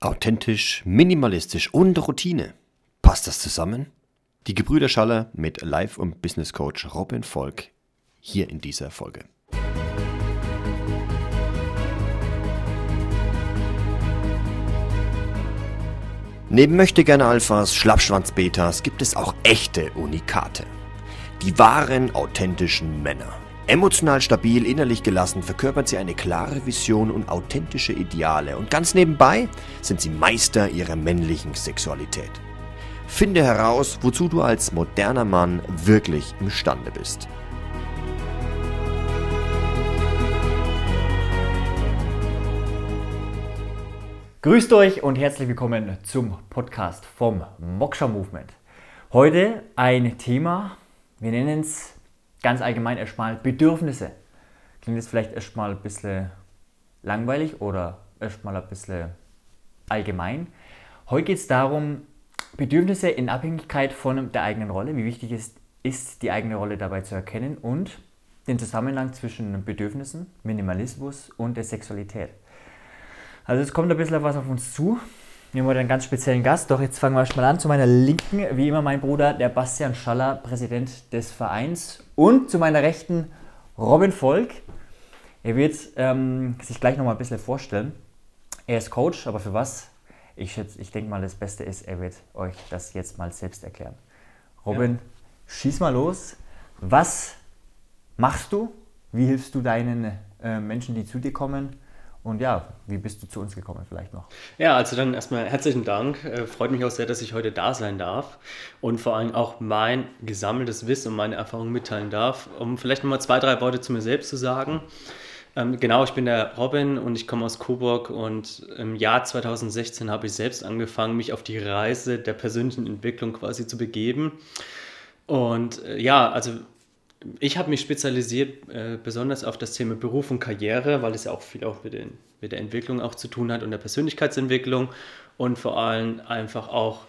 Authentisch, minimalistisch und Routine. Passt das zusammen? Die Gebrüder Schaller mit Life- und Business Coach Robin Volk hier in dieser Folge. Neben Möchtegerne Alphas, Schlappschwanz-Betas gibt es auch echte Unikate. Die wahren, authentischen Männer. Emotional stabil, innerlich gelassen verkörpern sie eine klare Vision und authentische Ideale und ganz nebenbei sind sie Meister ihrer männlichen Sexualität. Finde heraus, wozu du als moderner Mann wirklich imstande bist. Grüßt euch und herzlich willkommen zum Podcast vom Moksha Movement. Heute ein Thema, wir nennen es ganz allgemein erstmal Bedürfnisse. Klingt jetzt vielleicht erstmal ein bisschen langweilig oder erstmal ein bisschen allgemein. Heute geht es darum, Bedürfnisse in Abhängigkeit von der eigenen Rolle, wie wichtig es ist, die eigene Rolle dabei zu erkennen und den Zusammenhang zwischen Bedürfnissen, Minimalismus und der Sexualität. Also es kommt ein bisschen was auf uns zu. Wir haben heute einen ganz speziellen Gast. Doch jetzt fangen wir mal an. Zu meiner Linken, wie immer, mein Bruder, der Bastian Schaller, Präsident des Vereins. Und zu meiner Rechten, Robin Volk. Er wird ähm, sich gleich nochmal ein bisschen vorstellen. Er ist Coach, aber für was? Ich, ich denke mal, das Beste ist, er wird euch das jetzt mal selbst erklären. Robin, ja. schieß mal los. Was machst du? Wie hilfst du deinen äh, Menschen, die zu dir kommen? Und ja, wie bist du zu uns gekommen vielleicht noch? Ja, also dann erstmal herzlichen Dank. Äh, freut mich auch sehr, dass ich heute da sein darf und vor allem auch mein gesammeltes Wissen und meine Erfahrungen mitteilen darf. Um vielleicht nochmal zwei, drei Worte zu mir selbst zu sagen. Ähm, genau, ich bin der Robin und ich komme aus Coburg und im Jahr 2016 habe ich selbst angefangen, mich auf die Reise der persönlichen Entwicklung quasi zu begeben. Und äh, ja, also ich habe mich spezialisiert äh, besonders auf das Thema Beruf und Karriere, weil es ja auch viel auch mit, den, mit der Entwicklung auch zu tun hat und der Persönlichkeitsentwicklung und vor allem einfach auch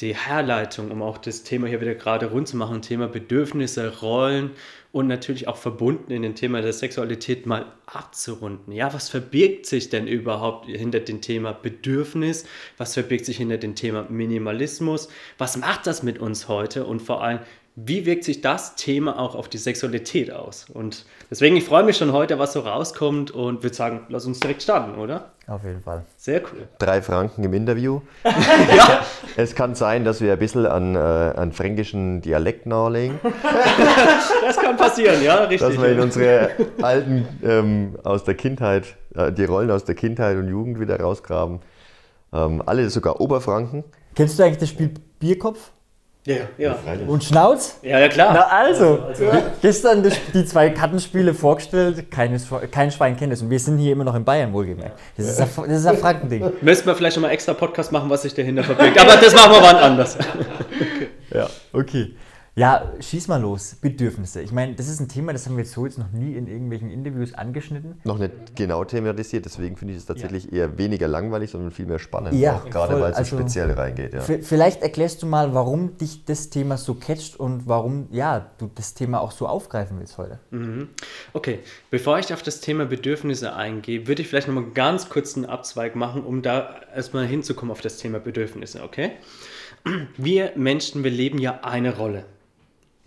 die Herleitung, um auch das Thema hier wieder gerade rund zu machen, Thema Bedürfnisse, Rollen und natürlich auch verbunden in dem Thema der Sexualität mal abzurunden. Ja, was verbirgt sich denn überhaupt hinter dem Thema Bedürfnis? Was verbirgt sich hinter dem Thema Minimalismus? Was macht das mit uns heute? Und vor allem, wie wirkt sich das Thema auch auf die Sexualität aus? Und deswegen, ich freue mich schon heute, was so rauskommt und würde sagen, lass uns direkt starten, oder? Auf jeden Fall. Sehr cool. Drei Franken im Interview. ja. Es kann sein, dass wir ein bisschen an, äh, an fränkischen Dialekt nachlegen. das kann passieren, ja, richtig. Dass wir in unsere alten ähm, aus der Kindheit, äh, die Rollen aus der Kindheit und Jugend wieder rausgraben. Ähm, alle sogar Oberfranken. Kennst du eigentlich das Spiel Bierkopf? Ja, ja. Und Schnauz? Ja, ja, klar. Na also, also, also. gestern die zwei Kartenspiele vorgestellt, keines, kein Schwein kennt es. Und wir sind hier immer noch in Bayern, wohlgemerkt. Das ist ein, das ist ein Frankending. Müssen wir vielleicht nochmal extra Podcast machen, was sich dahinter verbirgt. Aber das machen wir wann anders. okay. Ja, okay. Ja, schieß mal los. Bedürfnisse. Ich meine, das ist ein Thema, das haben wir jetzt so jetzt noch nie in irgendwelchen Interviews angeschnitten. Noch nicht genau thematisiert, deswegen finde ich es tatsächlich ja. eher weniger langweilig, sondern viel mehr spannend. Ja, auch, gerade weil es also, so speziell reingeht. Ja. Vielleicht erklärst du mal, warum dich das Thema so catcht und warum ja, du das Thema auch so aufgreifen willst heute. Mhm. Okay, bevor ich auf das Thema Bedürfnisse eingehe, würde ich vielleicht nochmal ganz kurz einen Abzweig machen, um da erstmal hinzukommen auf das Thema Bedürfnisse, okay? Wir Menschen, wir leben ja eine Rolle.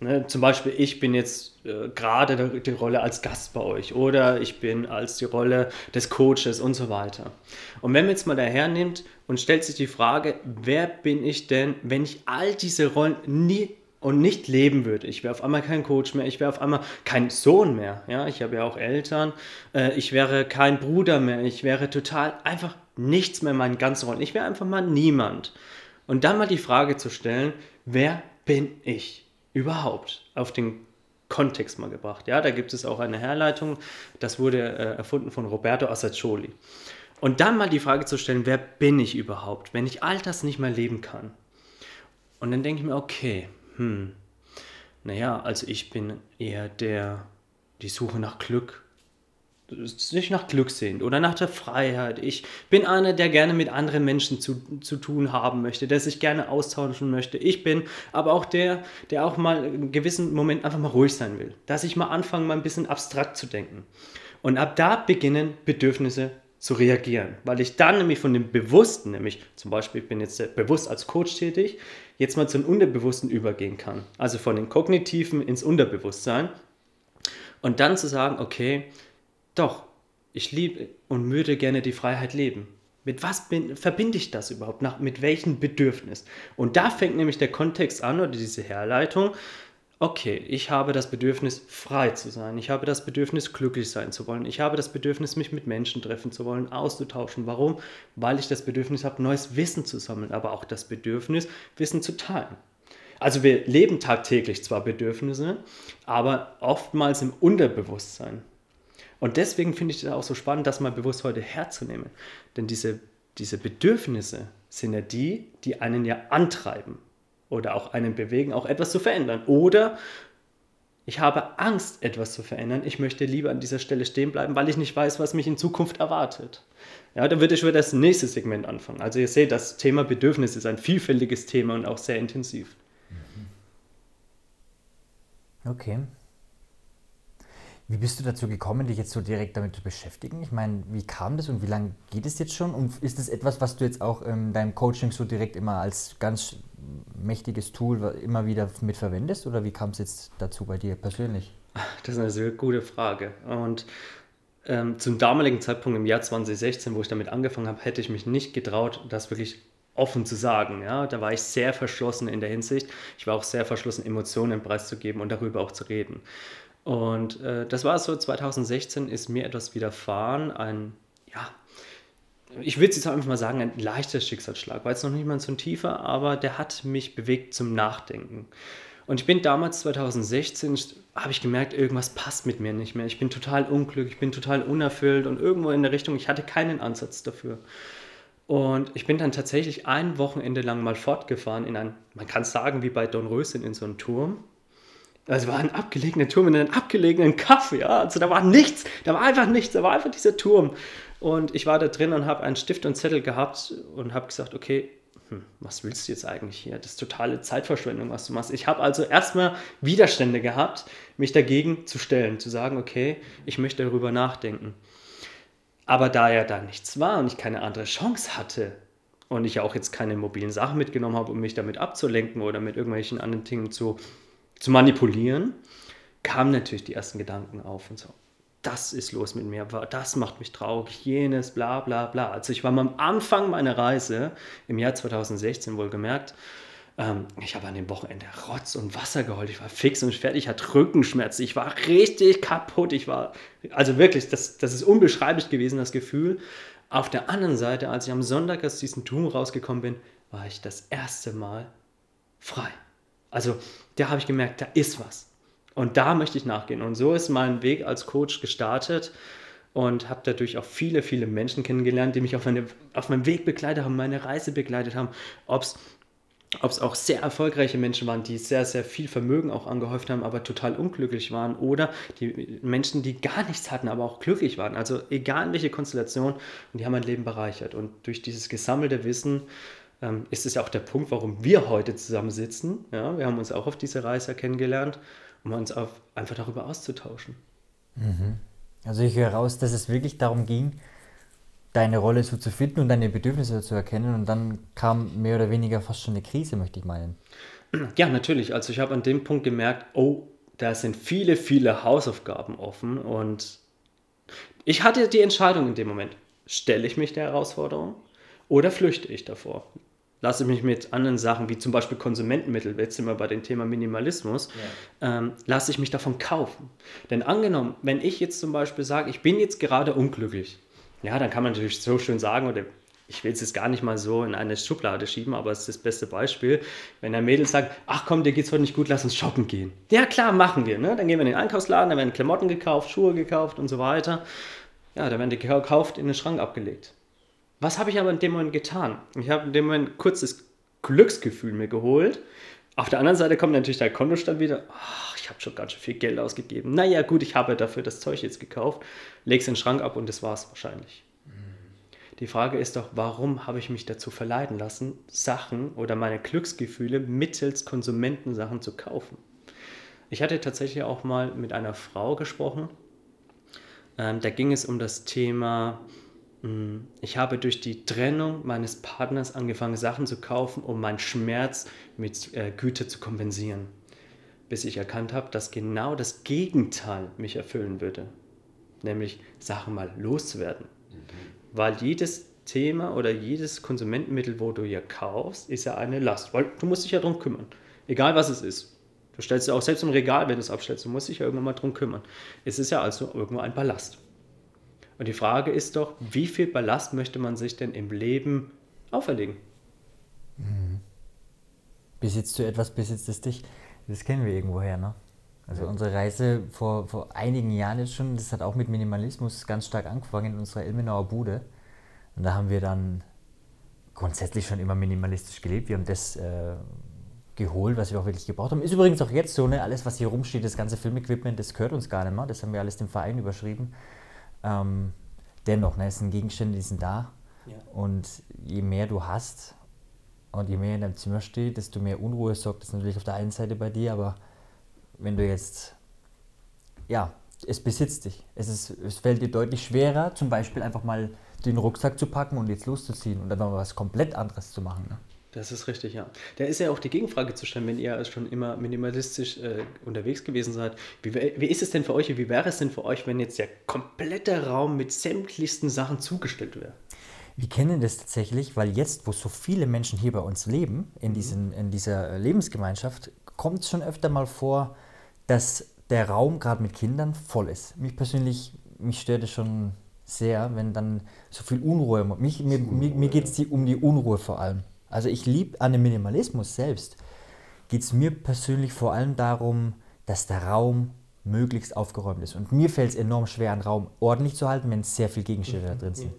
Ne, zum Beispiel, ich bin jetzt äh, gerade die Rolle als Gast bei euch oder ich bin als die Rolle des Coaches und so weiter. Und wenn man jetzt mal daher nimmt und stellt sich die Frage, wer bin ich denn, wenn ich all diese Rollen nie und nicht leben würde. Ich wäre auf einmal kein Coach mehr, ich wäre auf einmal kein Sohn mehr. Ja, ich habe ja auch Eltern. Äh, ich wäre kein Bruder mehr. Ich wäre total einfach nichts mehr in meinen ganzen Rollen. Ich wäre einfach mal niemand. Und dann mal die Frage zu stellen, wer bin ich? Überhaupt auf den Kontext mal gebracht. Ja, da gibt es auch eine Herleitung, das wurde äh, erfunden von Roberto Assacioli. Und dann mal die Frage zu stellen, wer bin ich überhaupt, wenn ich all das nicht mehr leben kann? Und dann denke ich mir, okay, hm, naja, also ich bin eher der, die Suche nach Glück, sich nach Glück sehnt oder nach der Freiheit. Ich bin einer, der gerne mit anderen Menschen zu, zu tun haben möchte, der sich gerne austauschen möchte. Ich bin aber auch der, der auch mal in gewissen Moment einfach mal ruhig sein will. Dass ich mal anfange, mal ein bisschen abstrakt zu denken. Und ab da beginnen Bedürfnisse zu reagieren, weil ich dann nämlich von dem Bewussten, nämlich zum Beispiel, ich bin jetzt bewusst als Coach tätig, jetzt mal zum Unterbewussten übergehen kann. Also von den Kognitiven ins Unterbewusstsein. Und dann zu sagen, okay, doch, ich liebe und würde gerne die Freiheit leben. Mit was bin, verbinde ich das überhaupt? Nach, mit welchem Bedürfnis? Und da fängt nämlich der Kontext an oder diese Herleitung. Okay, ich habe das Bedürfnis, frei zu sein. Ich habe das Bedürfnis, glücklich sein zu wollen. Ich habe das Bedürfnis, mich mit Menschen treffen zu wollen, auszutauschen. Warum? Weil ich das Bedürfnis habe, neues Wissen zu sammeln, aber auch das Bedürfnis, Wissen zu teilen. Also wir leben tagtäglich zwar Bedürfnisse, aber oftmals im Unterbewusstsein. Und deswegen finde ich es auch so spannend, das mal bewusst heute herzunehmen. Denn diese, diese Bedürfnisse sind ja die, die einen ja antreiben oder auch einen bewegen, auch etwas zu verändern. Oder ich habe Angst, etwas zu verändern. Ich möchte lieber an dieser Stelle stehen bleiben, weil ich nicht weiß, was mich in Zukunft erwartet. Ja, dann würde ich wieder das nächste Segment anfangen. Also ihr seht, das Thema Bedürfnis ist ein vielfältiges Thema und auch sehr intensiv. Okay. Wie bist du dazu gekommen, dich jetzt so direkt damit zu beschäftigen? Ich meine, wie kam das und wie lange geht es jetzt schon? Und ist das etwas, was du jetzt auch in deinem Coaching so direkt immer als ganz mächtiges Tool immer wieder mit verwendest? Oder wie kam es jetzt dazu bei dir persönlich? Das ist eine sehr gute Frage. Und ähm, zum damaligen Zeitpunkt im Jahr 2016, wo ich damit angefangen habe, hätte ich mich nicht getraut, das wirklich offen zu sagen. Ja? Da war ich sehr verschlossen in der Hinsicht. Ich war auch sehr verschlossen, Emotionen preiszugeben und darüber auch zu reden. Und äh, das war so, 2016 ist mir etwas widerfahren, ein, ja, ich würde jetzt einfach mal sagen, ein leichter Schicksalsschlag, war jetzt noch nicht mal so ein tiefer, aber der hat mich bewegt zum Nachdenken. Und ich bin damals 2016, habe ich gemerkt, irgendwas passt mit mir nicht mehr. Ich bin total unglücklich, ich bin total unerfüllt und irgendwo in der Richtung, ich hatte keinen Ansatz dafür. Und ich bin dann tatsächlich ein Wochenende lang mal fortgefahren in ein, man kann es sagen, wie bei Don Röschen in so einem Turm. Es war ein abgelegener Turm in einem abgelegenen Kaff, ja. Also da war nichts, da war einfach nichts, da war einfach dieser Turm. Und ich war da drin und habe einen Stift und Zettel gehabt und habe gesagt, okay, hm, was willst du jetzt eigentlich hier? Das ist totale Zeitverschwendung, was du machst. Ich habe also erstmal Widerstände gehabt, mich dagegen zu stellen, zu sagen, okay, ich möchte darüber nachdenken. Aber da ja da nichts war und ich keine andere Chance hatte und ich auch jetzt keine mobilen Sachen mitgenommen habe, um mich damit abzulenken oder mit irgendwelchen anderen Dingen zu zu manipulieren, kamen natürlich die ersten Gedanken auf und so. Das ist los mit mir, das macht mich traurig, jenes, bla bla bla. Also ich war am Anfang meiner Reise, im Jahr 2016 wohlgemerkt, ähm, ich habe an dem Wochenende Rotz und Wasser geholt, ich war fix und fertig, ich hatte Rückenschmerzen, ich war richtig kaputt, ich war, also wirklich, das, das ist unbeschreiblich gewesen, das Gefühl. Auf der anderen Seite, als ich am Sonntag aus diesem Turm rausgekommen bin, war ich das erste Mal frei. Also da habe ich gemerkt, da ist was. Und da möchte ich nachgehen. Und so ist mein Weg als Coach gestartet und habe dadurch auch viele, viele Menschen kennengelernt, die mich auf, meine, auf meinem Weg begleitet haben, meine Reise begleitet haben. Ob es auch sehr erfolgreiche Menschen waren, die sehr, sehr viel Vermögen auch angehäuft haben, aber total unglücklich waren. Oder die Menschen, die gar nichts hatten, aber auch glücklich waren. Also egal in welche Konstellation, und die haben mein Leben bereichert. Und durch dieses gesammelte Wissen ähm, ist es ja auch der Punkt, warum wir heute zusammensitzen. Ja, wir haben uns auch auf dieser Reise kennengelernt, um uns auf, einfach darüber auszutauschen. Mhm. Also ich höre raus, dass es wirklich darum ging, deine Rolle so zu finden und deine Bedürfnisse zu erkennen und dann kam mehr oder weniger fast schon eine Krise, möchte ich meinen. Ja, natürlich. Also ich habe an dem Punkt gemerkt, oh, da sind viele, viele Hausaufgaben offen und ich hatte die Entscheidung in dem Moment, stelle ich mich der Herausforderung oder flüchte ich davor? Lasse mich mit anderen Sachen, wie zum Beispiel Konsumentenmittel, jetzt sind wir bei dem Thema Minimalismus, ja. ähm, lasse ich mich davon kaufen. Denn angenommen, wenn ich jetzt zum Beispiel sage, ich bin jetzt gerade unglücklich, ja, dann kann man natürlich so schön sagen, oder ich will es jetzt gar nicht mal so in eine Schublade schieben, aber es ist das beste Beispiel, wenn ein Mädel sagt, ach komm, dir geht's heute nicht gut, lass uns shoppen gehen. Ja, klar, machen wir. Ne? Dann gehen wir in den Einkaufsladen, dann werden Klamotten gekauft, Schuhe gekauft und so weiter. Ja, dann werden die gekauft, in den Schrank abgelegt. Was habe ich aber in dem Moment getan? Ich habe in dem Moment kurzes Glücksgefühl mir geholt. Auf der anderen Seite kommt natürlich der Kontostand wieder. Ach, ich habe schon ganz schön viel Geld ausgegeben. Naja, gut, ich habe dafür das Zeug jetzt gekauft, lege es in den Schrank ab und das war es wahrscheinlich. Die Frage ist doch, warum habe ich mich dazu verleiten lassen, Sachen oder meine Glücksgefühle mittels Konsumentensachen zu kaufen? Ich hatte tatsächlich auch mal mit einer Frau gesprochen. Ähm, da ging es um das Thema ich habe durch die Trennung meines Partners angefangen, Sachen zu kaufen, um meinen Schmerz mit äh, Güte zu kompensieren. Bis ich erkannt habe, dass genau das Gegenteil mich erfüllen würde. Nämlich Sachen mal loszuwerden. Weil jedes Thema oder jedes Konsumentenmittel, wo du hier kaufst, ist ja eine Last. Weil du musst dich ja darum kümmern. Egal was es ist. Du stellst ja auch selbst im Regal, wenn du es abstellst, du musst dich ja irgendwann mal darum kümmern. Es ist ja also irgendwo ein Ballast. Und die Frage ist doch, wie viel Ballast möchte man sich denn im Leben auferlegen? Besitzt du etwas, besitzt es dich? Das kennen wir irgendwoher, ne? Also unsere Reise vor, vor einigen Jahren jetzt schon, das hat auch mit Minimalismus ganz stark angefangen in unserer Ilmenauer Bude. Und da haben wir dann grundsätzlich schon immer minimalistisch gelebt. Wir haben das äh, geholt, was wir auch wirklich gebraucht haben. Ist übrigens auch jetzt so, ne? alles was hier rumsteht, das ganze Filmequipment, das gehört uns gar nicht mehr. Das haben wir alles dem Verein überschrieben. Ähm, dennoch, ne, es sind Gegenstände, die sind da. Ja. Und je mehr du hast und je mehr in deinem Zimmer steht, desto mehr Unruhe sorgt das natürlich auf der einen Seite bei dir, aber wenn du jetzt, ja, es besitzt dich. Es, ist, es fällt dir deutlich schwerer, zum Beispiel einfach mal den Rucksack zu packen und jetzt loszuziehen und dann mal was komplett anderes zu machen. Ne? Das ist richtig, ja. Da ist ja auch die Gegenfrage zu stellen, wenn ihr schon immer minimalistisch äh, unterwegs gewesen seid. Wie, wie ist es denn für euch, wie wäre es denn für euch, wenn jetzt der komplette Raum mit sämtlichsten Sachen zugestellt wäre? Wir kennen das tatsächlich, weil jetzt, wo so viele Menschen hier bei uns leben, in, diesen, in dieser Lebensgemeinschaft, kommt es schon öfter mal vor, dass der Raum gerade mit Kindern voll ist. Mich persönlich, mich stört es schon sehr, wenn dann so viel Unruhe, mich, mir, mir, mir geht es um die Unruhe vor allem. Also ich liebe an dem Minimalismus selbst, geht es mir persönlich vor allem darum, dass der Raum möglichst aufgeräumt ist. Und mir fällt es enorm schwer, einen Raum ordentlich zu halten, wenn sehr viele Gegenstände da drin sind.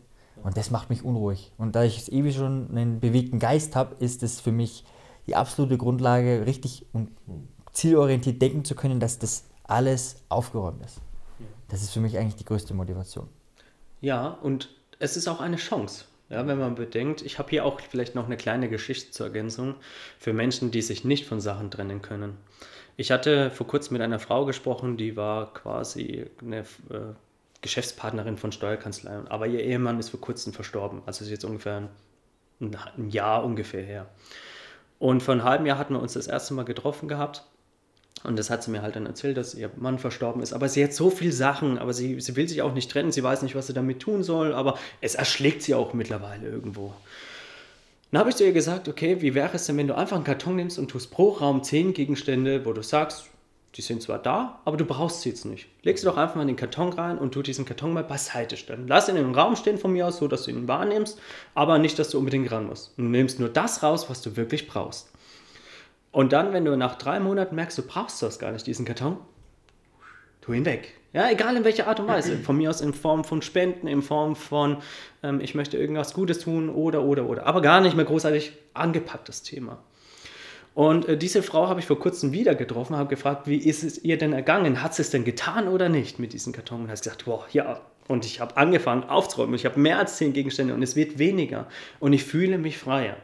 Und das macht mich unruhig. Und da ich ewig schon einen bewegten Geist habe, ist es für mich die absolute Grundlage, richtig und zielorientiert denken zu können, dass das alles aufgeräumt ist. Das ist für mich eigentlich die größte Motivation. Ja, und es ist auch eine Chance. Ja, wenn man bedenkt, ich habe hier auch vielleicht noch eine kleine Geschichte zur Ergänzung für Menschen, die sich nicht von Sachen trennen können. Ich hatte vor kurzem mit einer Frau gesprochen, die war quasi eine äh, Geschäftspartnerin von Steuerkanzleien, aber ihr Ehemann ist vor kurzem verstorben. Also ist jetzt ungefähr ein, ein Jahr ungefähr her. Und vor einem halben Jahr hatten wir uns das erste Mal getroffen gehabt. Und das hat sie mir halt dann erzählt, dass ihr Mann verstorben ist. Aber sie hat so viel Sachen, aber sie, sie will sich auch nicht trennen, sie weiß nicht, was sie damit tun soll, aber es erschlägt sie auch mittlerweile irgendwo. Dann habe ich zu ihr gesagt, okay, wie wäre es denn, wenn du einfach einen Karton nimmst und tust pro Raum 10 Gegenstände, wo du sagst, die sind zwar da, aber du brauchst sie jetzt nicht. Leg sie doch einfach mal in den Karton rein und tu diesen Karton mal beiseite stellen. Lass ihn im Raum stehen von mir aus, so dass du ihn wahrnimmst, aber nicht, dass du unbedingt ran musst. Du nimmst nur das raus, was du wirklich brauchst. Und dann, wenn du nach drei Monaten merkst, du brauchst das gar nicht, diesen Karton, tu ihn weg. Ja, egal in welcher Art und Weise. Von mir aus in Form von Spenden, in Form von, ähm, ich möchte irgendwas Gutes tun oder, oder, oder. Aber gar nicht mehr großartig angepacktes Thema. Und äh, diese Frau habe ich vor kurzem wieder getroffen, habe gefragt, wie ist es ihr denn ergangen? Hat sie es denn getan oder nicht mit diesem Karton? Und hat gesagt, boah, ja. Und ich habe angefangen aufzuräumen. Ich habe mehr als zehn Gegenstände und es wird weniger. Und ich fühle mich freier.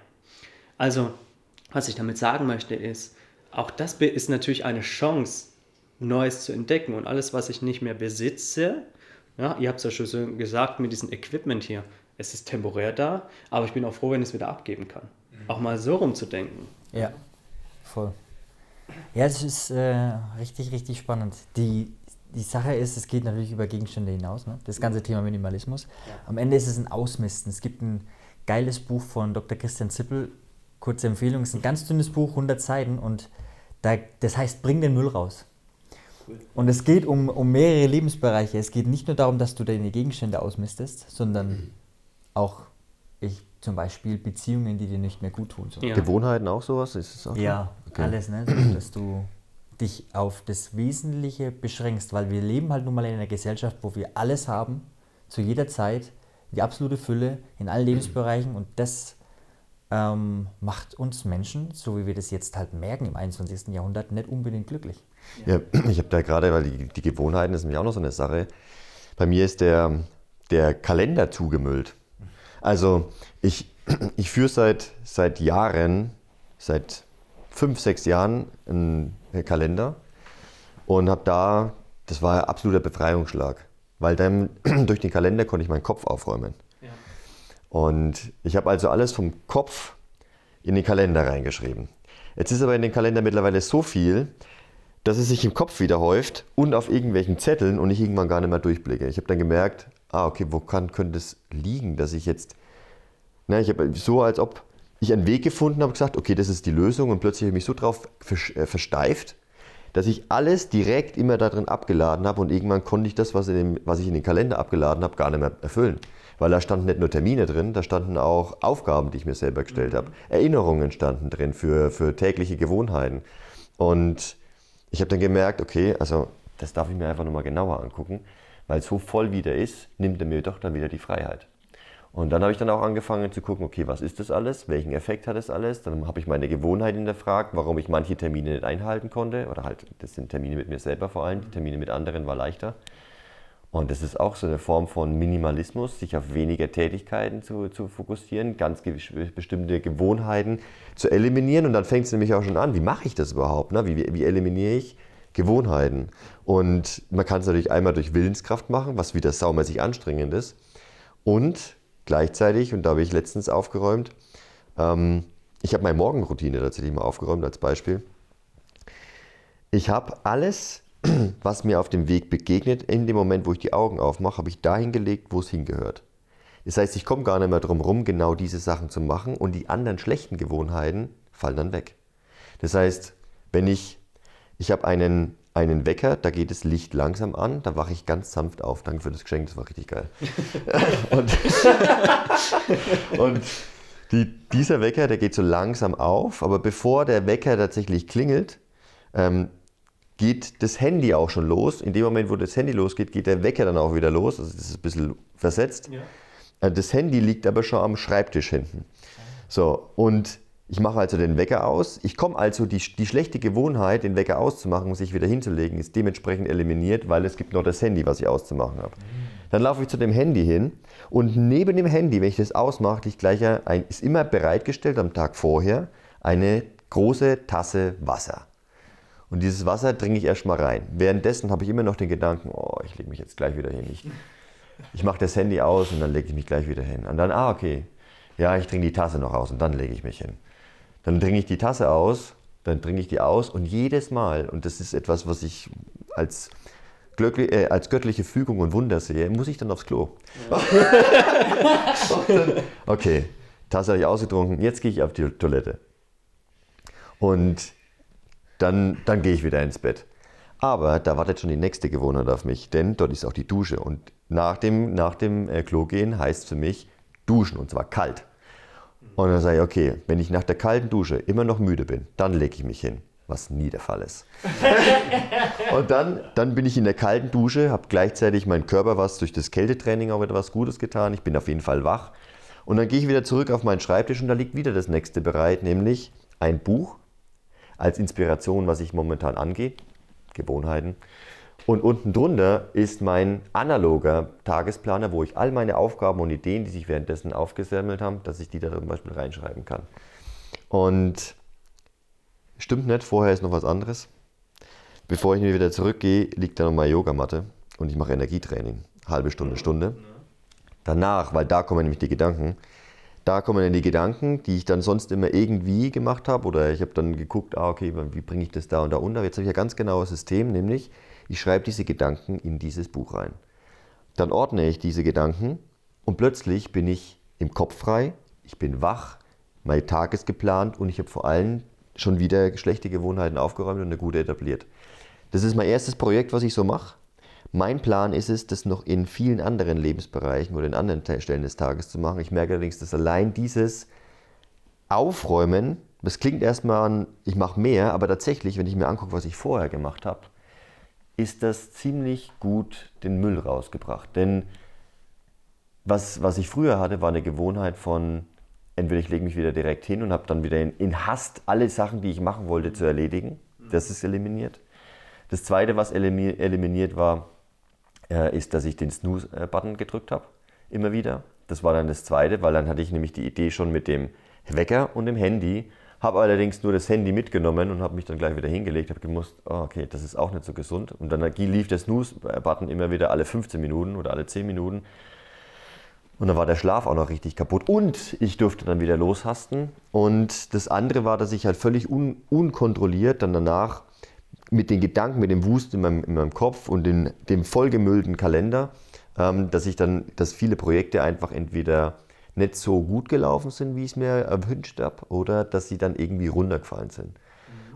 Also, was ich damit sagen möchte, ist, auch das ist natürlich eine Chance, Neues zu entdecken. Und alles, was ich nicht mehr besitze, ja, ihr habt es ja schon so gesagt mit diesem Equipment hier, es ist temporär da, aber ich bin auch froh, wenn ich es wieder abgeben kann. Auch mal so rumzudenken. Ja, voll. Ja, es ist äh, richtig, richtig spannend. Die, die Sache ist, es geht natürlich über Gegenstände hinaus, ne? das ganze Thema Minimalismus. Am Ende ist es ein Ausmisten. Es gibt ein geiles Buch von Dr. Christian Zippel, kurze Empfehlung, es ist ein ganz dünnes Buch, 100 Seiten und da, das heißt, bring den Müll raus. Und es geht um, um mehrere Lebensbereiche. Es geht nicht nur darum, dass du deine Gegenstände ausmistest, sondern auch ich, zum Beispiel Beziehungen, die dir nicht mehr gut tun. So. Ja. Gewohnheiten auch sowas? Ist es auch so? Ja, Okay. alles, ne? So, dass du dich auf das Wesentliche beschränkst, weil wir leben halt nun mal in einer Gesellschaft, wo wir alles haben, zu jeder Zeit, die absolute Fülle in allen Lebensbereichen und das ähm, macht uns Menschen, so wie wir das jetzt halt merken im 21. Jahrhundert, nicht unbedingt glücklich. Ja, ich habe da gerade, weil die, die Gewohnheiten ist nämlich auch noch so eine Sache. Bei mir ist der, der Kalender zugemüllt. Also ich, ich führe seit, seit Jahren, seit fünf, sechs Jahren einen Kalender und habe da, das war ein absoluter Befreiungsschlag, weil dann durch den Kalender konnte ich meinen Kopf aufräumen. Und ich habe also alles vom Kopf in den Kalender reingeschrieben. Jetzt ist aber in den Kalender mittlerweile so viel, dass es sich im Kopf wieder häuft und auf irgendwelchen Zetteln und ich irgendwann gar nicht mehr durchblicke. Ich habe dann gemerkt, ah, okay, wo kann, könnte es liegen, dass ich jetzt, na, ich habe so, als ob ich einen Weg gefunden habe, gesagt, okay, das ist die Lösung und plötzlich habe ich mich so drauf äh, versteift, dass ich alles direkt immer darin abgeladen habe und irgendwann konnte ich das, was, in dem, was ich in den Kalender abgeladen habe, gar nicht mehr erfüllen. Weil da standen nicht nur Termine drin, da standen auch Aufgaben, die ich mir selber gestellt habe. Erinnerungen standen drin für, für tägliche Gewohnheiten. Und ich habe dann gemerkt, okay, also das darf ich mir einfach nochmal genauer angucken, weil so voll wie der ist, nimmt er mir doch dann wieder die Freiheit. Und dann habe ich dann auch angefangen zu gucken, okay, was ist das alles? Welchen Effekt hat das alles? Dann habe ich meine Gewohnheit hinterfragt, warum ich manche Termine nicht einhalten konnte. Oder halt, das sind Termine mit mir selber vor allem, die Termine mit anderen war leichter. Und das ist auch so eine Form von Minimalismus, sich auf weniger Tätigkeiten zu, zu fokussieren, ganz bestimmte Gewohnheiten zu eliminieren. Und dann fängt es nämlich auch schon an, wie mache ich das überhaupt? Ne? Wie, wie eliminiere ich Gewohnheiten? Und man kann es natürlich einmal durch Willenskraft machen, was wieder saumäßig anstrengend ist. Und Gleichzeitig, und da habe ich letztens aufgeräumt, ähm, ich habe meine Morgenroutine tatsächlich mal aufgeräumt als Beispiel. Ich habe alles, was mir auf dem Weg begegnet, in dem Moment, wo ich die Augen aufmache, habe ich dahin gelegt, wo es hingehört. Das heißt, ich komme gar nicht mehr drum herum, genau diese Sachen zu machen und die anderen schlechten Gewohnheiten fallen dann weg. Das heißt, wenn ich, ich habe einen einen Wecker, da geht das Licht langsam an, da wache ich ganz sanft auf. Danke für das Geschenk, das war richtig geil. und, und die, dieser Wecker, der geht so langsam auf, aber bevor der Wecker tatsächlich klingelt, ähm, geht das Handy auch schon los. In dem Moment, wo das Handy losgeht, geht der Wecker dann auch wieder los. Also das ist ein bisschen versetzt. Ja. Äh, das Handy liegt aber schon am Schreibtisch hinten. So, und ich mache also den Wecker aus. Ich komme also, die, die schlechte Gewohnheit, den Wecker auszumachen und sich wieder hinzulegen, ist dementsprechend eliminiert, weil es gibt noch das Handy, was ich auszumachen habe. Dann laufe ich zu dem Handy hin und neben dem Handy, wenn ich das ausmache, liegt gleich ein, ist immer bereitgestellt am Tag vorher eine große Tasse Wasser. Und dieses Wasser trinke ich erstmal rein. Währenddessen habe ich immer noch den Gedanken, oh, ich lege mich jetzt gleich wieder hin. Ich, ich mache das Handy aus und dann lege ich mich gleich wieder hin. Und dann, ah, okay, ja, ich trinke die Tasse noch aus und dann lege ich mich hin. Dann trinke ich die Tasse aus, dann trinke ich die aus und jedes Mal, und das ist etwas, was ich als, äh, als göttliche Fügung und Wunder sehe, muss ich dann aufs Klo. Ja. okay, Tasse habe ich ausgetrunken, jetzt gehe ich auf die Toilette. Und dann, dann gehe ich wieder ins Bett. Aber da wartet schon die nächste Gewohnheit auf mich, denn dort ist auch die Dusche. Und nach dem, nach dem äh, Klo gehen heißt für mich duschen und zwar kalt. Und dann sage ich, okay, wenn ich nach der kalten Dusche immer noch müde bin, dann lege ich mich hin, was nie der Fall ist. und dann, dann bin ich in der kalten Dusche, habe gleichzeitig meinem Körper was durch das Kältetraining auch etwas Gutes getan. Ich bin auf jeden Fall wach. Und dann gehe ich wieder zurück auf meinen Schreibtisch und da liegt wieder das nächste bereit, nämlich ein Buch als Inspiration, was ich momentan angehe, Gewohnheiten. Und unten drunter ist mein analoger Tagesplaner, wo ich all meine Aufgaben und Ideen, die sich währenddessen aufgesammelt haben, dass ich die da zum Beispiel reinschreiben kann. Und stimmt nicht, vorher ist noch was anderes. Bevor ich wieder zurückgehe, liegt da noch meine Yogamatte und ich mache Energietraining. Halbe Stunde, Stunde. Danach, weil da kommen nämlich die Gedanken, da kommen dann die Gedanken, die ich dann sonst immer irgendwie gemacht habe oder ich habe dann geguckt, ah, okay, wie bringe ich das da und da unter. Jetzt habe ich ein ganz genaues System, nämlich ich schreibe diese Gedanken in dieses Buch rein. Dann ordne ich diese Gedanken und plötzlich bin ich im Kopf frei, ich bin wach, mein Tag ist geplant und ich habe vor allem schon wieder schlechte Gewohnheiten aufgeräumt und eine gute etabliert. Das ist mein erstes Projekt, was ich so mache. Mein Plan ist es, das noch in vielen anderen Lebensbereichen oder in anderen Stellen des Tages zu machen. Ich merke allerdings, dass allein dieses Aufräumen, das klingt erstmal an, ich mache mehr, aber tatsächlich, wenn ich mir angucke, was ich vorher gemacht habe, ist das ziemlich gut den Müll rausgebracht. Denn was, was ich früher hatte, war eine Gewohnheit von, entweder ich lege mich wieder direkt hin und habe dann wieder in, in Hast alle Sachen, die ich machen wollte, zu erledigen. Das ist eliminiert. Das Zweite, was eliminiert war, ist, dass ich den Snooze-Button gedrückt habe, immer wieder. Das war dann das Zweite, weil dann hatte ich nämlich die Idee schon mit dem Wecker und dem Handy habe allerdings nur das Handy mitgenommen und habe mich dann gleich wieder hingelegt, habe gemusst, oh, okay, das ist auch nicht so gesund. Und dann lief der Snooze-Button immer wieder alle 15 Minuten oder alle 10 Minuten. Und dann war der Schlaf auch noch richtig kaputt. Und ich durfte dann wieder loshasten. Und das andere war, dass ich halt völlig un unkontrolliert dann danach mit den Gedanken, mit dem Wust in meinem, in meinem Kopf und den, dem vollgemüllten Kalender, ähm, dass ich dann, dass viele Projekte einfach entweder nicht so gut gelaufen sind, wie ich es mir erwünscht habe, oder dass sie dann irgendwie runtergefallen sind.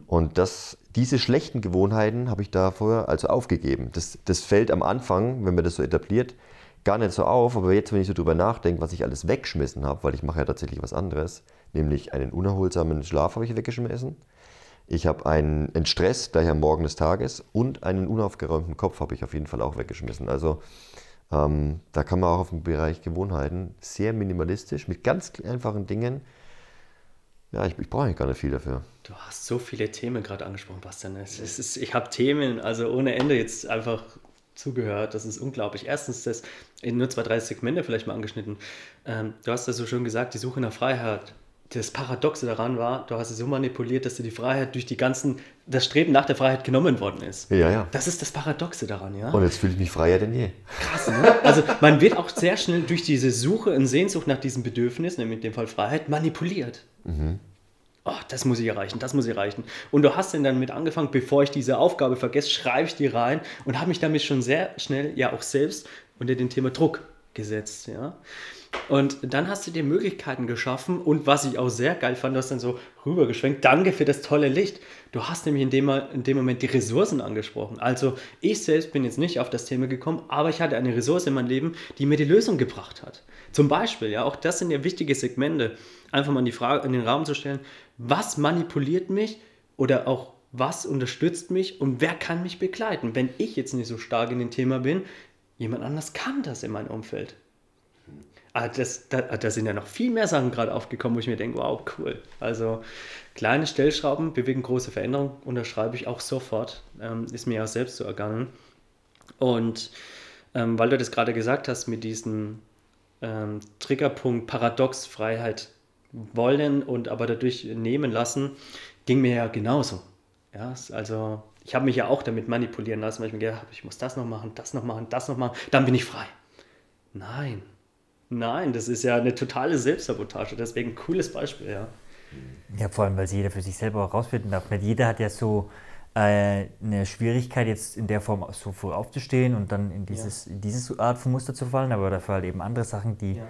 Und das, diese schlechten Gewohnheiten habe ich da vorher also aufgegeben. Das, das fällt am Anfang, wenn man das so etabliert, gar nicht so auf. Aber jetzt, wenn ich so drüber nachdenke, was ich alles weggeschmissen habe, weil ich mache ja tatsächlich was anderes, nämlich einen unerholsamen Schlaf habe ich weggeschmissen. Ich habe einen, einen Stress gleich am Morgen des Tages und einen unaufgeräumten Kopf habe ich auf jeden Fall auch weggeschmissen. Also ähm, da kann man auch auf dem Bereich Gewohnheiten sehr minimalistisch mit ganz einfachen Dingen ja, ich, ich brauche eigentlich gar nicht viel dafür. Du hast so viele Themen gerade angesprochen, Bastian. Es ist, ich habe Themen, also ohne Ende jetzt einfach zugehört. Das ist unglaublich. Erstens, das in nur zwei, drei Segmente vielleicht mal angeschnitten. Ähm, du hast ja so schön gesagt, die Suche nach Freiheit. Das Paradoxe daran war, du hast es so manipuliert, dass dir die Freiheit durch die ganzen, das Streben nach der Freiheit genommen worden ist. Ja, ja. Das ist das Paradoxe daran, ja. Und jetzt fühle ich mich freier denn je. Krass, ne? Also man wird auch sehr schnell durch diese Suche und Sehnsucht nach diesem Bedürfnis, nämlich in dem Fall Freiheit, manipuliert. Mhm. Oh, das muss ich erreichen, das muss ich erreichen. Und du hast dann damit angefangen, bevor ich diese Aufgabe vergesse, schreibe ich die rein und habe mich damit schon sehr schnell ja auch selbst unter dem Thema Druck gesetzt. Ja? Und dann hast du dir Möglichkeiten geschaffen und was ich auch sehr geil fand, du hast dann so rübergeschwenkt, danke für das tolle Licht. Du hast nämlich in dem, in dem Moment die Ressourcen angesprochen. Also ich selbst bin jetzt nicht auf das Thema gekommen, aber ich hatte eine Ressource in meinem Leben, die mir die Lösung gebracht hat. Zum Beispiel, ja, auch das sind ja wichtige Segmente, einfach mal die Frage, in den Raum zu stellen, was manipuliert mich oder auch was unterstützt mich und wer kann mich begleiten. Wenn ich jetzt nicht so stark in dem Thema bin, jemand anders kann das in meinem Umfeld. Ah, das, da, da, sind ja noch viel mehr Sachen gerade aufgekommen, wo ich mir denke, wow, cool. Also kleine Stellschrauben bewegen große Veränderungen, unterschreibe ich auch sofort. Ähm, ist mir ja selbst so ergangen. Und ähm, weil du das gerade gesagt hast mit diesem ähm, Triggerpunkt Paradox, Freiheit, wollen und aber dadurch nehmen lassen, ging mir ja genauso. Ja, also ich habe mich ja auch damit manipulieren lassen, weil ich mir gedacht habe, ich muss das noch machen, das noch machen, das noch machen, dann bin ich frei. Nein, nein, das ist ja eine totale Selbstsabotage. Deswegen ein cooles Beispiel, ja. Ja, vor allem, weil es jeder für sich selber herausfinden darf. Nicht jeder hat ja so äh, eine Schwierigkeit, jetzt in der Form so früh aufzustehen und dann in dieses, ja. in diese Art von Muster zu fallen, aber dafür halt eben andere Sachen, die ja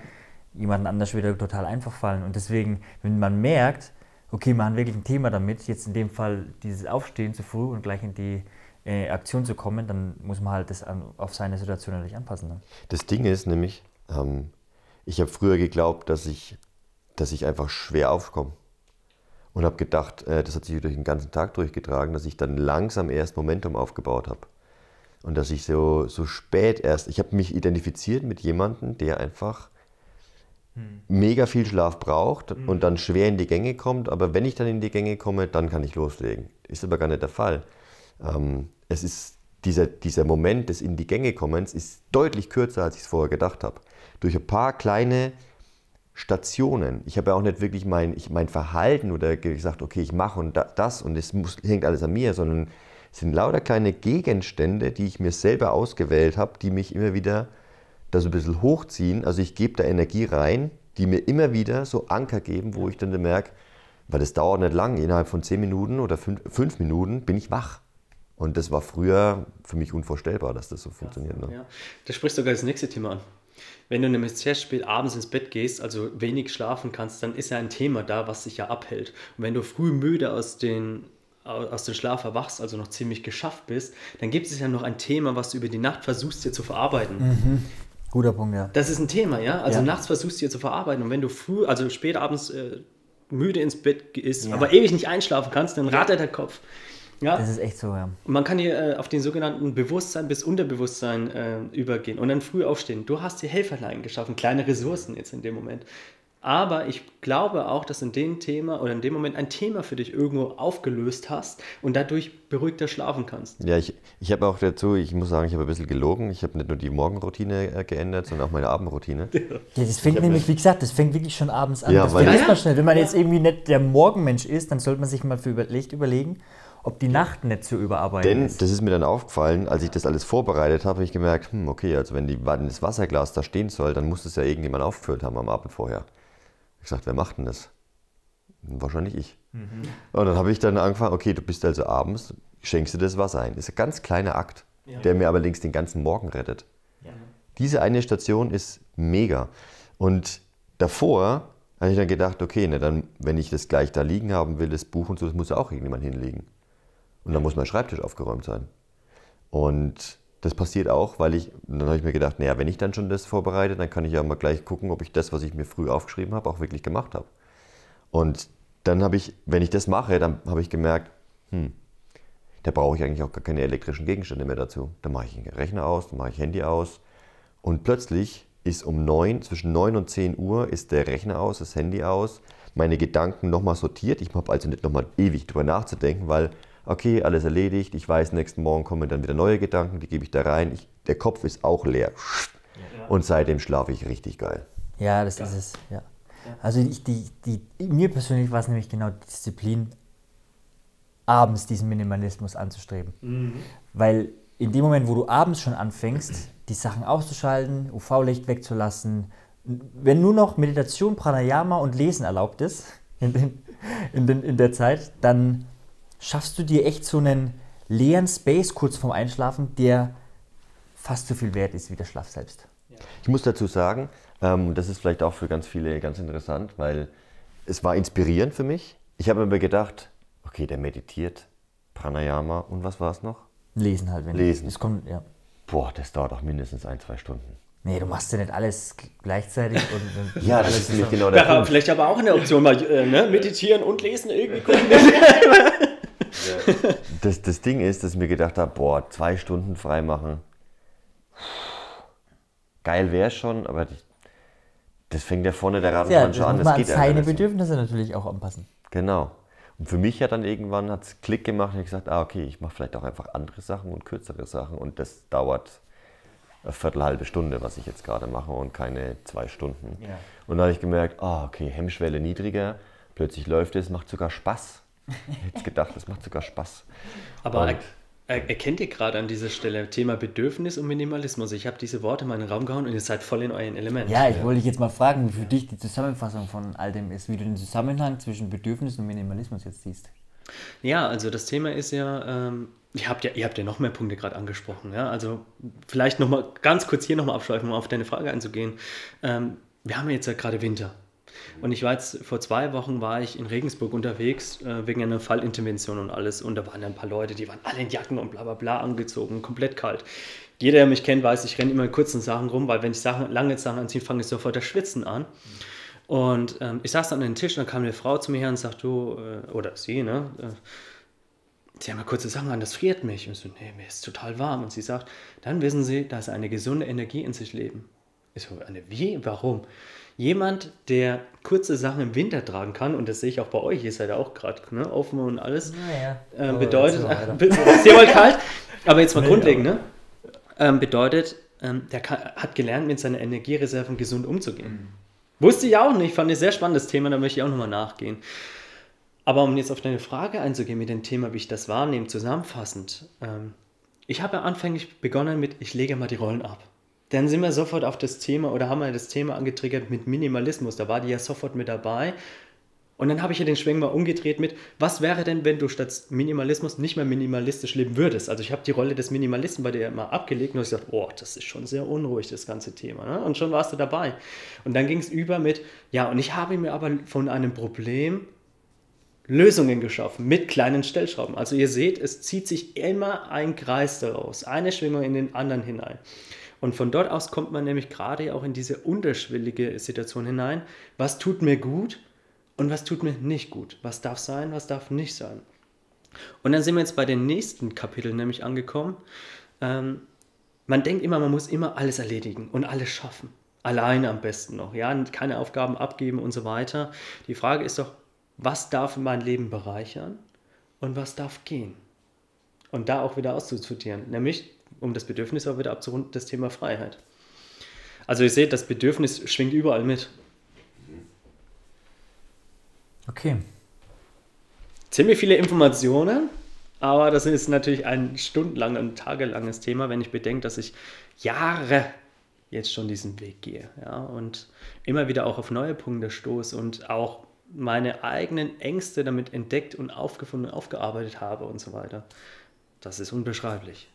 jemandem anders wieder total einfach fallen. Und deswegen, wenn man merkt, okay, man hat wirklich ein Thema damit, jetzt in dem Fall dieses Aufstehen zu früh und gleich in die äh, Aktion zu kommen, dann muss man halt das an, auf seine Situation natürlich anpassen. Ne? Das Ding ist nämlich, ähm, ich habe früher geglaubt, dass ich, dass ich einfach schwer aufkomme. Und habe gedacht, äh, das hat sich durch den ganzen Tag durchgetragen, dass ich dann langsam erst Momentum aufgebaut habe. Und dass ich so, so spät erst, ich habe mich identifiziert mit jemandem, der einfach hm. mega viel Schlaf braucht hm. und dann schwer in die Gänge kommt. Aber wenn ich dann in die Gänge komme, dann kann ich loslegen. Ist aber gar nicht der Fall. Ähm, es ist dieser, dieser Moment des in die Gänge kommens ist deutlich kürzer, als ich es vorher gedacht habe. Durch ein paar kleine Stationen. Ich habe ja auch nicht wirklich mein, ich, mein Verhalten oder gesagt, okay, ich mache und das und es hängt alles an mir, sondern es sind lauter kleine Gegenstände, die ich mir selber ausgewählt habe, die mich immer wieder das ein bisschen hochziehen. Also ich gebe da Energie rein, die mir immer wieder so Anker geben, wo ich dann merke, weil das dauert nicht lang, innerhalb von zehn Minuten oder fünf, fünf, Minuten bin ich wach. Und das war früher für mich unvorstellbar, dass das so funktioniert. Ne? Ja. Das spricht sogar das nächste Thema an. Wenn du nämlich sehr spät abends ins Bett gehst, also wenig schlafen kannst, dann ist ja ein Thema da, was sich ja abhält. Und wenn du früh müde aus den aus dem Schlaf erwachst, also noch ziemlich geschafft bist, dann gibt es ja noch ein Thema, was du über die Nacht versuchst dir zu verarbeiten. Mhm. Guter Punkt, ja. Das ist ein Thema, ja. Also ja. nachts versuchst du hier zu verarbeiten und wenn du früh, also spät abends äh, müde ins Bett gehst, ja. aber ewig nicht einschlafen kannst, dann rattert der Kopf. Ja. Das ist echt so, ja. Und man kann hier äh, auf den sogenannten Bewusstsein bis Unterbewusstsein äh, übergehen und dann früh aufstehen. Du hast dir Helferlein geschaffen, kleine Ressourcen jetzt in dem Moment. Aber ich glaube auch, dass in dem Thema oder in dem Moment ein Thema für dich irgendwo aufgelöst hast und dadurch beruhigter schlafen kannst. Ja, ich, ich habe auch dazu, ich muss sagen, ich habe ein bisschen gelogen. Ich habe nicht nur die Morgenroutine äh, geändert, sondern auch meine Abendroutine. Ja, das fängt nämlich, wie gesagt, das fängt wirklich schon abends an. Ja, das vergisst man schnell. Wenn man jetzt irgendwie nicht der Morgenmensch ist, dann sollte man sich mal für Licht überlegen, ob die Nacht nicht zu überarbeiten Denn ist. das ist mir dann aufgefallen, als ich das alles vorbereitet habe, habe ich gemerkt, hm, okay, also wenn, die, wenn das Wasserglas da stehen soll, dann muss das ja irgendjemand aufgefüllt haben am Abend vorher. Ich gesagt, wer macht denn das? Wahrscheinlich ich. Und dann habe ich dann angefangen, okay, du bist also abends, schenkst du das Wasser ein. Das ist ein ganz kleiner Akt, der mir allerdings den ganzen Morgen rettet. Diese eine Station ist mega. Und davor habe ich dann gedacht, okay, ne, dann, wenn ich das gleich da liegen haben will, das Buch und so, das muss ja auch irgendjemand hinlegen. Und dann muss mein Schreibtisch aufgeräumt sein. Und das passiert auch, weil ich, dann habe ich mir gedacht, naja, wenn ich dann schon das vorbereite, dann kann ich ja mal gleich gucken, ob ich das, was ich mir früh aufgeschrieben habe, auch wirklich gemacht habe. Und dann habe ich, wenn ich das mache, dann habe ich gemerkt, hm, da brauche ich eigentlich auch gar keine elektrischen Gegenstände mehr dazu. Dann mache ich den Rechner aus, dann mache ich Handy aus. Und plötzlich ist um 9, zwischen 9 und 10 Uhr ist der Rechner aus, das Handy aus, meine Gedanken nochmal sortiert. Ich habe also nicht nochmal ewig drüber nachzudenken, weil, okay, alles erledigt, ich weiß, nächsten Morgen kommen dann wieder neue Gedanken, die gebe ich da rein. Ich, der Kopf ist auch leer. Und seitdem schlafe ich richtig geil. Ja, das ist es. Ja. Also ich, die, die, mir persönlich war es nämlich genau die Disziplin, abends diesen Minimalismus anzustreben. Weil in dem Moment, wo du abends schon anfängst, die Sachen auszuschalten, UV-Licht wegzulassen, wenn nur noch Meditation, Pranayama und Lesen erlaubt ist in, den, in, den, in der Zeit, dann schaffst du dir echt so einen leeren Space kurz vorm Einschlafen, der fast so viel wert ist wie der Schlaf selbst. Ich muss dazu sagen, ähm, das ist vielleicht auch für ganz viele ganz interessant, weil es war inspirierend für mich. Ich habe mir gedacht, okay, der meditiert, Pranayama und was war es noch? Lesen halt, wenn Lesen. Es kommt, ja. Boah, das dauert auch mindestens ein, zwei Stunden. Nee, du machst ja nicht alles gleichzeitig und, und Ja, das ist nämlich genau der Wäre Punkt. vielleicht aber auch eine Option, mal äh, ne? meditieren und lesen irgendwie gucken. Das, das Ding ist, dass ich mir gedacht habe, boah, zwei Stunden frei machen. Geil wäre schon, aber das fängt ja vorne der Ja, das schon an. muss Das man an geht ja seine. Bedürfnisse natürlich auch anpassen. Genau. Und für mich hat dann irgendwann hat's Klick gemacht und ich gesagt, ah, okay, ich mache vielleicht auch einfach andere Sachen und kürzere Sachen und das dauert eine Viertel, halbe Stunde, was ich jetzt gerade mache und keine zwei Stunden. Ja. Und dann habe ich gemerkt, ah, okay, Hemmschwelle niedriger, plötzlich läuft es, macht sogar Spaß. Ich hätte jetzt gedacht, das macht sogar Spaß. Aber Und- er, er, erkennt ihr gerade an dieser Stelle Thema Bedürfnis und Minimalismus? Ich habe diese Worte mal in den Raum gehauen und ihr seid voll in euren Element. Ja, ich wollte dich jetzt mal fragen, wie für dich die Zusammenfassung von all dem ist, wie du den Zusammenhang zwischen Bedürfnis und Minimalismus jetzt siehst. Ja, also das Thema ist ja, ähm, ihr, habt ja ihr habt ja noch mehr Punkte gerade angesprochen. Ja? Also vielleicht nochmal ganz kurz hier nochmal abschweifen, um auf deine Frage einzugehen. Ähm, wir haben ja jetzt ja gerade Winter. Und ich war jetzt, vor zwei Wochen war ich in Regensburg unterwegs, äh, wegen einer Fallintervention und alles. Und da waren ein paar Leute, die waren alle in Jacken und bla bla bla angezogen, komplett kalt. Jeder, der mich kennt, weiß, ich renne immer in kurzen Sachen rum, weil wenn ich Sachen, lange Sachen anziehe, fange ich sofort das Schwitzen an. Und ähm, ich saß dann an den Tisch und dann kam eine Frau zu mir her und sagt, du, äh, oder sie, ne? Äh, sie haben ja kurze Sachen an, das friert mich. Und ich so, nee, mir ist total warm. Und sie sagt, dann wissen Sie, dass Sie eine gesunde Energie in sich leben. Ich so, eine wie? Warum? Jemand, der kurze Sachen im Winter tragen kann, und das sehe ich auch bei euch, ihr seid ja auch gerade ne, offen und alles, Naja. ähm, bedeutet, sehr wohl kalt, aber jetzt mal grundlegend, ne? Ähm, bedeutet, ähm, der kann, hat gelernt, mit seinen Energiereserven gesund umzugehen. Wusste ich auch nicht, fand ich ein sehr spannendes Thema, da möchte ich auch nochmal nachgehen. Aber um jetzt auf deine Frage einzugehen mit dem Thema, wie ich das wahrnehme, zusammenfassend. Ähm, ich habe ja anfänglich begonnen mit, ich lege mal die Rollen ab. Dann sind wir sofort auf das Thema oder haben wir das Thema angetriggert mit Minimalismus. Da war die ja sofort mit dabei. Und dann habe ich ja den Schwenk mal umgedreht mit, was wäre denn, wenn du statt Minimalismus nicht mehr minimalistisch leben würdest? Also ich habe die Rolle des Minimalisten bei dir mal abgelegt und ich gesagt, oh, das ist schon sehr unruhig, das ganze Thema. Ne? Und schon warst du dabei. Und dann ging es über mit, ja, und ich habe mir aber von einem Problem Lösungen geschaffen mit kleinen Stellschrauben. Also ihr seht, es zieht sich immer ein Kreis daraus, eine Schwingung in den anderen hinein. Und von dort aus kommt man nämlich gerade auch in diese unterschwellige Situation hinein. Was tut mir gut und was tut mir nicht gut? Was darf sein, was darf nicht sein? Und dann sind wir jetzt bei den nächsten Kapiteln nämlich angekommen. Ähm, man denkt immer, man muss immer alles erledigen und alles schaffen. Alleine am besten noch, ja, keine Aufgaben abgeben und so weiter. Die Frage ist doch, was darf mein Leben bereichern und was darf gehen? Und da auch wieder auszusortieren, nämlich, um das Bedürfnis auch wieder abzurunden, das Thema Freiheit. Also ihr seht, das Bedürfnis schwingt überall mit. Okay. Ziemlich viele Informationen, Aber das ist natürlich ein stundenlang und tagelanges Thema, wenn ich bedenke, dass ich Jahre jetzt schon diesen Weg gehe. Ja, und immer wieder auch auf neue Punkte stoße und auch meine eigenen Ängste damit entdeckt und aufgefunden und aufgearbeitet habe und so weiter. Das ist unbeschreiblich.